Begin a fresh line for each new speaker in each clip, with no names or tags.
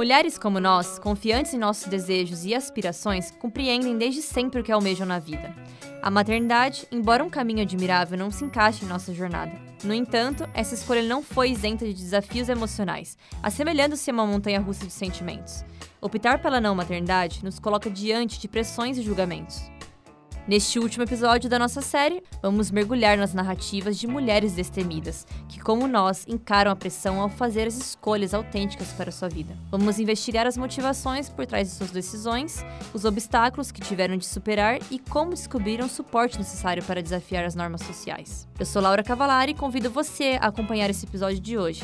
Mulheres como nós, confiantes em nossos desejos e aspirações, compreendem desde sempre o que almejam na vida. A maternidade, embora um caminho admirável, não se encaixe em nossa jornada. No entanto, essa escolha não foi isenta de desafios emocionais, assemelhando-se a uma montanha russa de sentimentos. Optar pela não maternidade nos coloca diante de pressões e julgamentos. Neste último episódio da nossa série, vamos mergulhar nas narrativas de mulheres destemidas, que, como nós, encaram a pressão ao fazer as escolhas autênticas para sua vida. Vamos investigar as motivações por trás de suas decisões, os obstáculos que tiveram de superar e como descobriram o suporte necessário para desafiar as normas sociais. Eu sou Laura Cavalari e convido você a acompanhar esse episódio de hoje.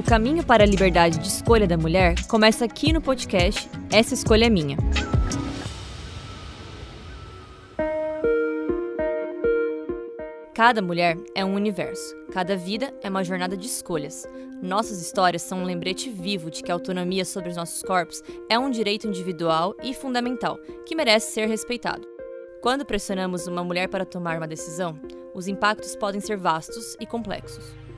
O caminho para a liberdade de escolha da mulher começa aqui no podcast Essa Escolha é Minha. Cada mulher é um universo, cada vida é uma jornada de escolhas. Nossas histórias são um lembrete vivo de que a autonomia sobre os nossos corpos é um direito individual e fundamental que merece ser respeitado. Quando pressionamos uma mulher para tomar uma decisão, os impactos podem ser vastos e complexos.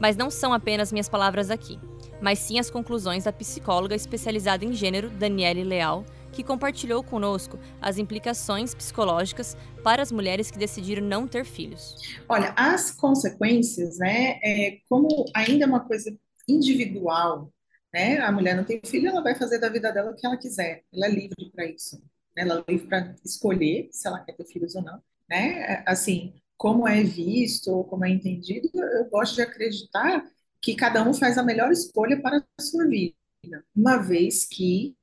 Mas não são apenas minhas palavras aqui, mas sim as conclusões da psicóloga especializada em gênero Daniele Leal, que compartilhou conosco as implicações psicológicas para as mulheres que decidiram não ter filhos.
Olha, as consequências, né, é, como ainda é uma coisa individual, né, a mulher não tem filho, ela vai fazer da vida dela o que ela quiser, ela é livre para isso, né, ela é livre para escolher se ela quer ter filhos ou não, né, assim, como é visto ou como é entendido, eu gosto de acreditar que cada um faz a melhor escolha para a sua vida, uma vez que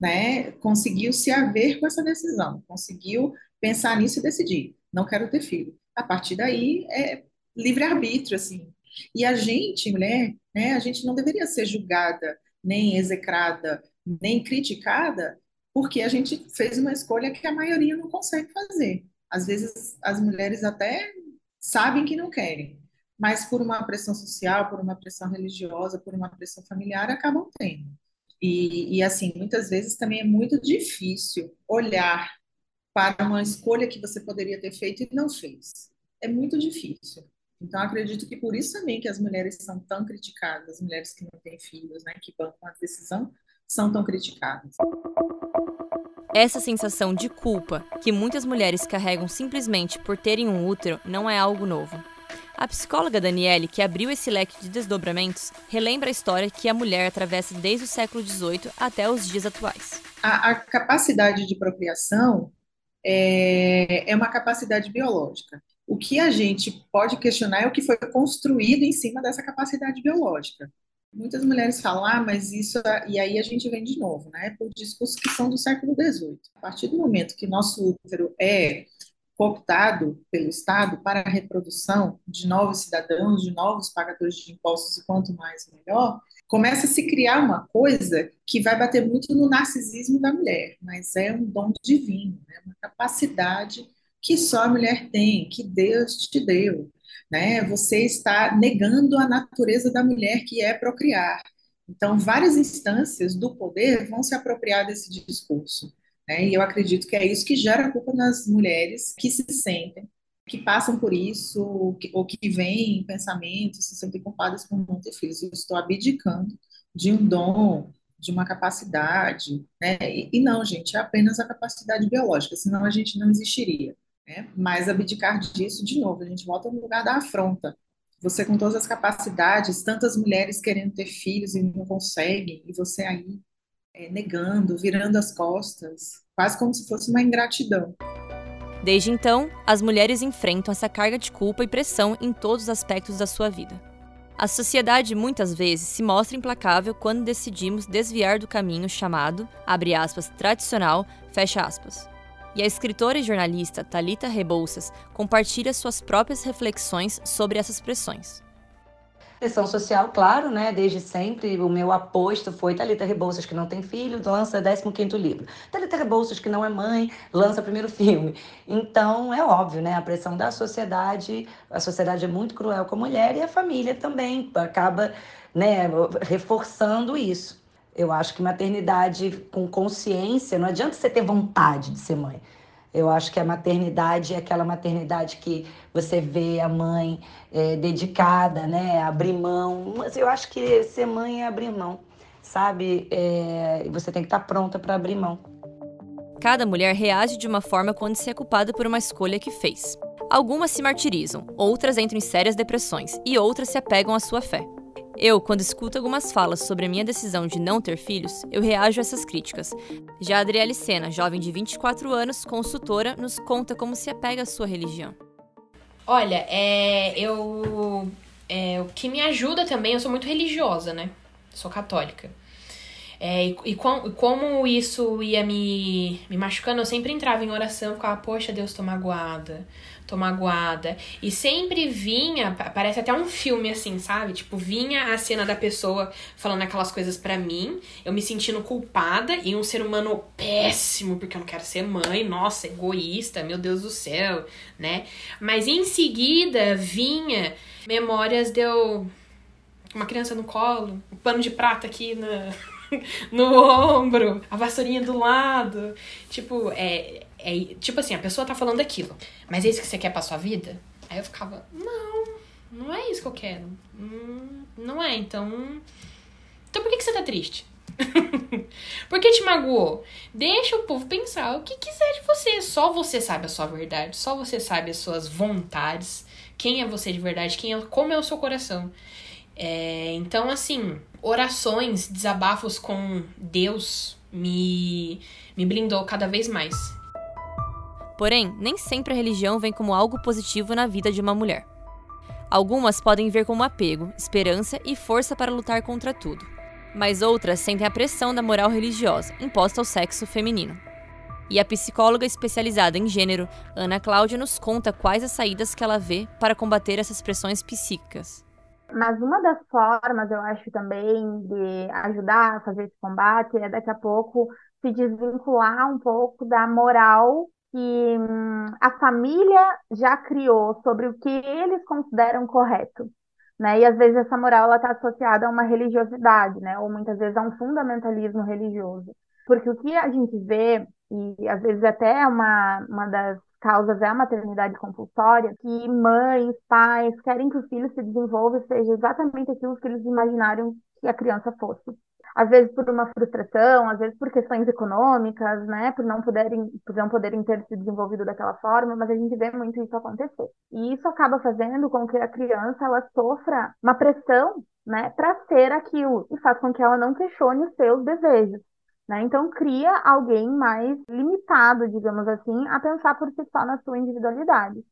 né, conseguiu se haver com essa decisão, conseguiu pensar nisso e decidir, não quero ter filho. A partir daí é livre-arbítrio, assim. E a gente, mulher, né, a gente não deveria ser julgada, nem execrada, nem criticada, porque a gente fez uma escolha que a maioria não consegue fazer. Às vezes as mulheres até sabem que não querem, mas por uma pressão social, por uma pressão religiosa, por uma pressão familiar, acabam tendo. E, e assim, muitas vezes também é muito difícil olhar para uma escolha que você poderia ter feito e não fez. É muito difícil. Então, acredito que por isso também que as mulheres são tão criticadas, as mulheres que não têm filhos, né, que bancam a decisão, são tão criticadas.
Essa sensação de culpa que muitas mulheres carregam simplesmente por terem um útero não é algo novo. A psicóloga Daniele, que abriu esse leque de desdobramentos, relembra a história que a mulher atravessa desde o século XVIII até os dias atuais.
A, a capacidade de procriação é, é uma capacidade biológica. O que a gente pode questionar é o que foi construído em cima dessa capacidade biológica. Muitas mulheres falam, ah, mas isso. É, e aí a gente vem de novo, né? Por discursos que são do século XVIII. A partir do momento que nosso útero é cooptado pelo Estado para a reprodução de novos cidadãos, de novos pagadores de impostos, e quanto mais melhor, começa a se criar uma coisa que vai bater muito no narcisismo da mulher, mas é um dom divino, né? uma capacidade que só a mulher tem, que Deus te deu né? Você está negando a natureza da mulher que é procriar. Então, várias instâncias do poder vão se apropriar desse discurso. Né? E eu acredito que é isso que gera culpa nas mulheres que se sentem, que passam por isso, ou que, ou que veem pensamentos, se sentem culpadas por não ter filhos. Eu estou abdicando de um dom, de uma capacidade. Né? E, e não, gente, é apenas a capacidade biológica, senão a gente não existiria. Né? Mas abdicar disso, de novo, a gente volta no lugar da afronta. Você com todas as capacidades, tantas mulheres querendo ter filhos e não conseguem, e você aí é, negando, virando as costas, quase como se fosse uma ingratidão.
Desde então, as mulheres enfrentam essa carga de culpa e pressão em todos os aspectos da sua vida. A sociedade muitas vezes se mostra implacável quando decidimos desviar do caminho chamado, abre aspas, tradicional, fecha aspas. E a escritora e jornalista Talita Rebouças compartilha suas próprias reflexões sobre essas pressões.
Pressão social, claro, né? Desde sempre, o meu aposto foi Talita Rebouças, que não tem filho, lança 15º livro. Talita Rebouças, que não é mãe, lança primeiro filme. Então, é óbvio, né? A pressão da sociedade, a sociedade é muito cruel com a mulher e a família também acaba, né, reforçando isso. Eu acho que maternidade com consciência, não adianta você ter vontade de ser mãe. Eu acho que a maternidade é aquela maternidade que você vê a mãe é, dedicada, né? Abrir mão. Mas eu acho que ser mãe é abrir mão, sabe? É, você tem que estar pronta para abrir mão.
Cada mulher reage de uma forma quando se é culpada por uma escolha que fez. Algumas se martirizam, outras entram em sérias depressões e outras se apegam à sua fé. Eu, quando escuto algumas falas sobre a minha decisão de não ter filhos, eu reajo a essas críticas. Já Adriele Sena, jovem de 24 anos, consultora, nos conta como se apega à sua religião.
Olha, é, eu, é, o que me ajuda também, eu sou muito religiosa, né? Sou católica. É, e, e, com, como isso ia me, me machucando, eu sempre entrava em oração e ficava, poxa, Deus, tô magoada tô magoada. E sempre vinha, parece até um filme assim, sabe? Tipo, vinha a cena da pessoa falando aquelas coisas para mim, eu me sentindo culpada e um ser humano péssimo, porque eu não quero ser mãe, nossa, egoísta, meu Deus do céu, né? Mas em seguida vinha memórias de eu. Uma criança no colo, um pano de prata aqui na. no ombro, a vassourinha do lado. Tipo, é, é, tipo assim, a pessoa tá falando aquilo, mas é isso que você quer pra sua vida? Aí eu ficava, não, não é isso que eu quero. Hum, não é, então. Então por que, que você tá triste? por que te magoou? Deixa o povo pensar o que quiser de você. Só você sabe a sua verdade, só você sabe as suas vontades, quem é você de verdade, quem é, como é o seu coração. É, então, assim, orações, desabafos com Deus me, me blindou cada vez mais.
Porém, nem sempre a religião vem como algo positivo na vida de uma mulher. Algumas podem ver como apego, esperança e força para lutar contra tudo. Mas outras sentem a pressão da moral religiosa imposta ao sexo feminino. E a psicóloga especializada em gênero, Ana Cláudia, nos conta quais as saídas que ela vê para combater essas pressões psíquicas.
Mas uma das formas, eu acho também, de ajudar a fazer esse combate é daqui a pouco se desvincular um pouco da moral que hum, a família já criou sobre o que eles consideram correto. Né? E às vezes essa moral está associada a uma religiosidade, né? ou muitas vezes a um fundamentalismo religioso. Porque o que a gente vê, e às vezes até é uma, uma das causas é a maternidade compulsória, que mães, pais querem que o filho se desenvolva e seja exatamente aquilo que eles imaginaram que a criança fosse às vezes por uma frustração, às vezes por questões econômicas, né, por não poderem, por não poderem ter se desenvolvido daquela forma, mas a gente vê muito isso acontecer. E isso acaba fazendo com que a criança ela sofra uma pressão, né, para ser aquilo e faz com que ela não questione os seus desejos. Né? Então, cria alguém mais limitado, digamos assim, a pensar por si só na sua individualidade.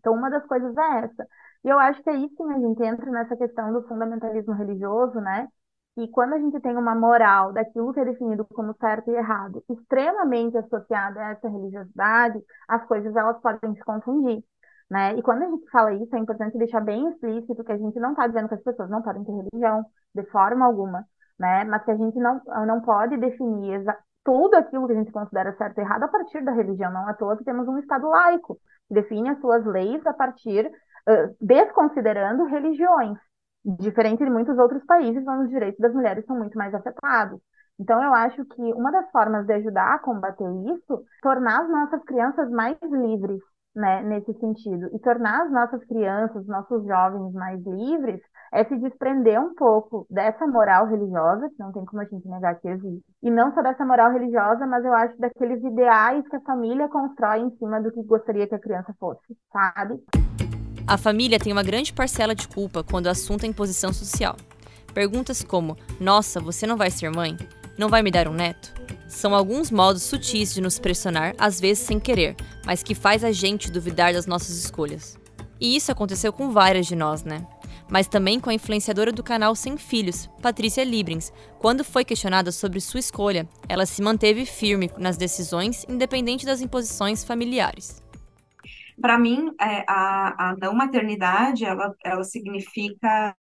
Então, uma das coisas é essa. E eu acho que aí sim a gente entra nessa questão do fundamentalismo religioso, né? E quando a gente tem uma moral daquilo que é definido como certo e errado, extremamente associada a essa religiosidade, as coisas elas podem se confundir. Né? E quando a gente fala isso, é importante deixar bem explícito que a gente não está dizendo que as pessoas não podem ter religião, de forma alguma, né? mas que a gente não, não pode definir tudo aquilo que a gente considera certo e errado a partir da religião. Não é à toa que temos um Estado laico, que define as suas leis a partir, uh, desconsiderando religiões. Diferente de muitos outros países onde os direitos das mulheres são muito mais afetados. Então, eu acho que uma das formas de ajudar a combater isso, tornar as nossas crianças mais livres, né, nesse sentido. E tornar as nossas crianças, nossos jovens mais livres, é se desprender um pouco dessa moral religiosa, que não tem como a gente negar que existe. E não só dessa moral religiosa, mas eu acho daqueles ideais que a família constrói em cima do que gostaria que a criança fosse, sabe?
A família tem uma grande parcela de culpa quando o assunto é imposição social. Perguntas como: Nossa, você não vai ser mãe? Não vai me dar um neto? São alguns modos sutis de nos pressionar, às vezes sem querer, mas que faz a gente duvidar das nossas escolhas. E isso aconteceu com várias de nós, né? Mas também com a influenciadora do canal Sem Filhos, Patrícia Librins. Quando foi questionada sobre sua escolha, ela se manteve firme nas decisões, independente das imposições familiares.
Para mim, é, a, a não maternidade, ela, ela significa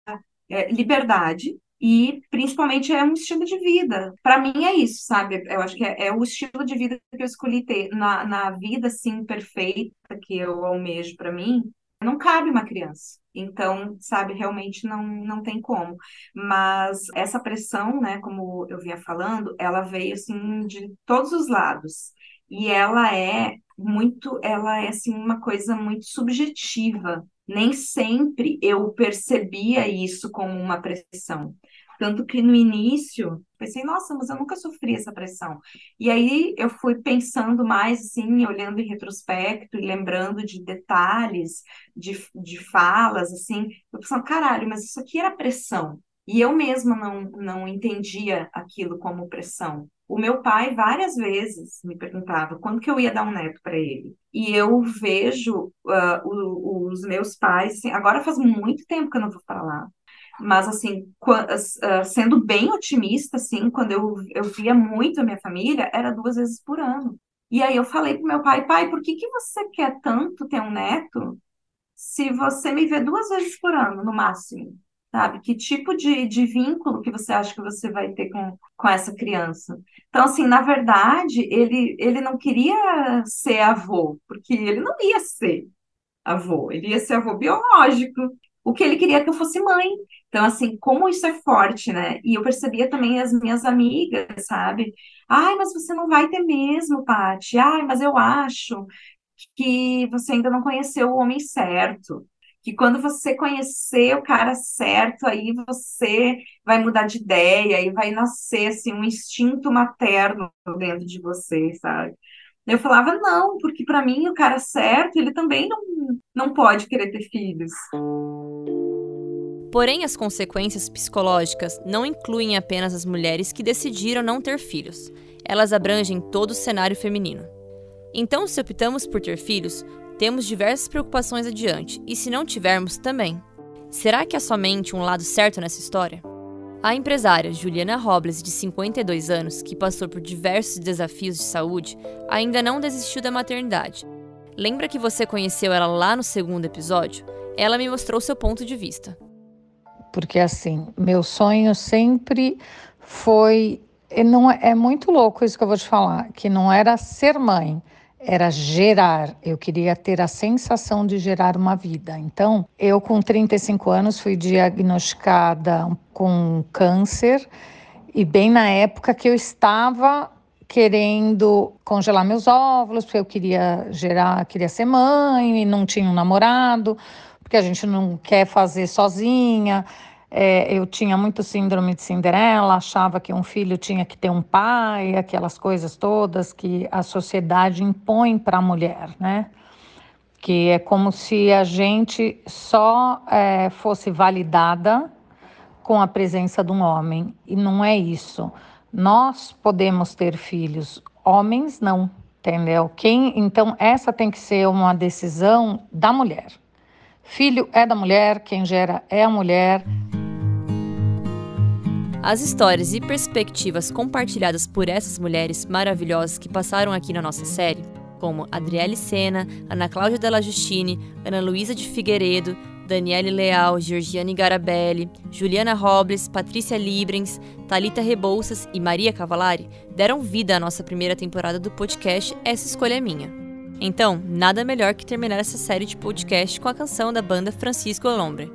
é, liberdade, e principalmente é um estilo de vida. Para mim é isso, sabe? Eu acho que é, é, o estilo de vida que eu escolhi ter na, na vida assim perfeita que eu almejo para mim. Não cabe uma criança. Então, sabe, realmente não, não tem como. Mas essa pressão, né, como eu vinha falando, ela veio assim de todos os lados. E ela é muito, ela é assim uma coisa muito subjetiva. Nem sempre eu percebia isso como uma pressão. Tanto que no início, pensei, nossa, mas eu nunca sofri essa pressão. E aí eu fui pensando mais, assim, olhando em retrospecto e lembrando de detalhes, de, de falas, assim, eu pensando, caralho, mas isso aqui era pressão. E eu mesma não, não entendia aquilo como pressão. O meu pai várias vezes me perguntava quando que eu ia dar um neto para ele. E eu vejo uh, os meus pais, assim, agora faz muito tempo que eu não vou para lá, mas, assim, ah, sendo bem otimista, assim, quando eu, eu via muito a minha família, era duas vezes por ano. E aí eu falei pro meu pai, pai, por que que você quer tanto ter um neto se você me vê duas vezes por ano, no máximo? Sabe? Que tipo de, de vínculo que você acha que você vai ter com, com essa criança? Então, assim, na verdade, ele, ele não queria ser avô, porque ele não ia ser avô, ele ia ser avô biológico. O que ele queria é que eu fosse mãe. Então, assim, como isso é forte, né? E eu percebia também as minhas amigas, sabe? Ai, mas você não vai ter mesmo, Paty. Ai, mas eu acho que você ainda não conheceu o homem certo. Que quando você conhecer o cara certo, aí você vai mudar de ideia e vai nascer, assim, um instinto materno dentro de você, sabe? Eu falava, não, porque para mim o cara certo, ele também não, não pode querer ter filhos.
Porém, as consequências psicológicas não incluem apenas as mulheres que decidiram não ter filhos. Elas abrangem todo o cenário feminino. Então, se optamos por ter filhos, temos diversas preocupações adiante, e se não tivermos, também. Será que há somente um lado certo nessa história? A empresária Juliana Robles, de 52 anos, que passou por diversos desafios de saúde, ainda não desistiu da maternidade. Lembra que você conheceu ela lá no segundo episódio? Ela me mostrou seu ponto de vista
porque assim, meu sonho sempre foi. Não é, é muito louco isso que eu vou te falar, que não era ser mãe, era gerar. Eu queria ter a sensação de gerar uma vida. Então, eu com 35 anos fui diagnosticada com câncer e bem na época que eu estava querendo congelar meus óvulos, porque eu queria gerar, queria ser mãe e não tinha um namorado, porque a gente não quer fazer sozinha. É, eu tinha muito síndrome de Cinderela, achava que um filho tinha que ter um pai, aquelas coisas todas que a sociedade impõe para a mulher, né? Que é como se a gente só é, fosse validada com a presença de um homem, e não é isso. Nós podemos ter filhos, homens não, entendeu? Quem, então, essa tem que ser uma decisão da mulher. Filho é da mulher, quem gera é a mulher.
As histórias e perspectivas compartilhadas por essas mulheres maravilhosas que passaram aqui na nossa série, como Adriele Sena, Ana Cláudia Della Justine, Ana Luísa de Figueiredo, Daniele Leal, Georgiane Garabelli, Juliana Robles, Patrícia Librens, Talita Rebouças e Maria Cavalari, deram vida à nossa primeira temporada do podcast Essa Escolha é Minha. Então, nada melhor que terminar essa série de podcast com a canção da banda Francisco Lombre,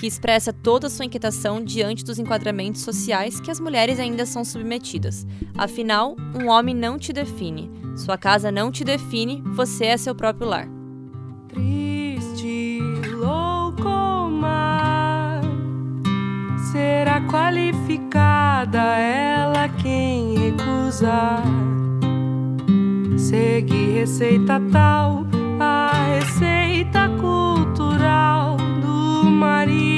que expressa toda a sua inquietação diante dos enquadramentos sociais que as mulheres ainda são submetidas. Afinal, um homem não te define, sua casa não te define, você é seu próprio lar.
Triste, louco mar, será qualificada ela quem recusar Segue receita tal, a receita cultural do marido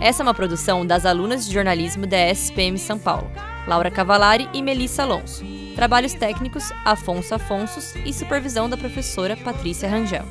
Essa é uma produção das alunas de jornalismo da SPM São Paulo, Laura Cavalari e Melissa Alonso. Trabalhos técnicos, Afonso Afonsos e supervisão da professora Patrícia Rangel.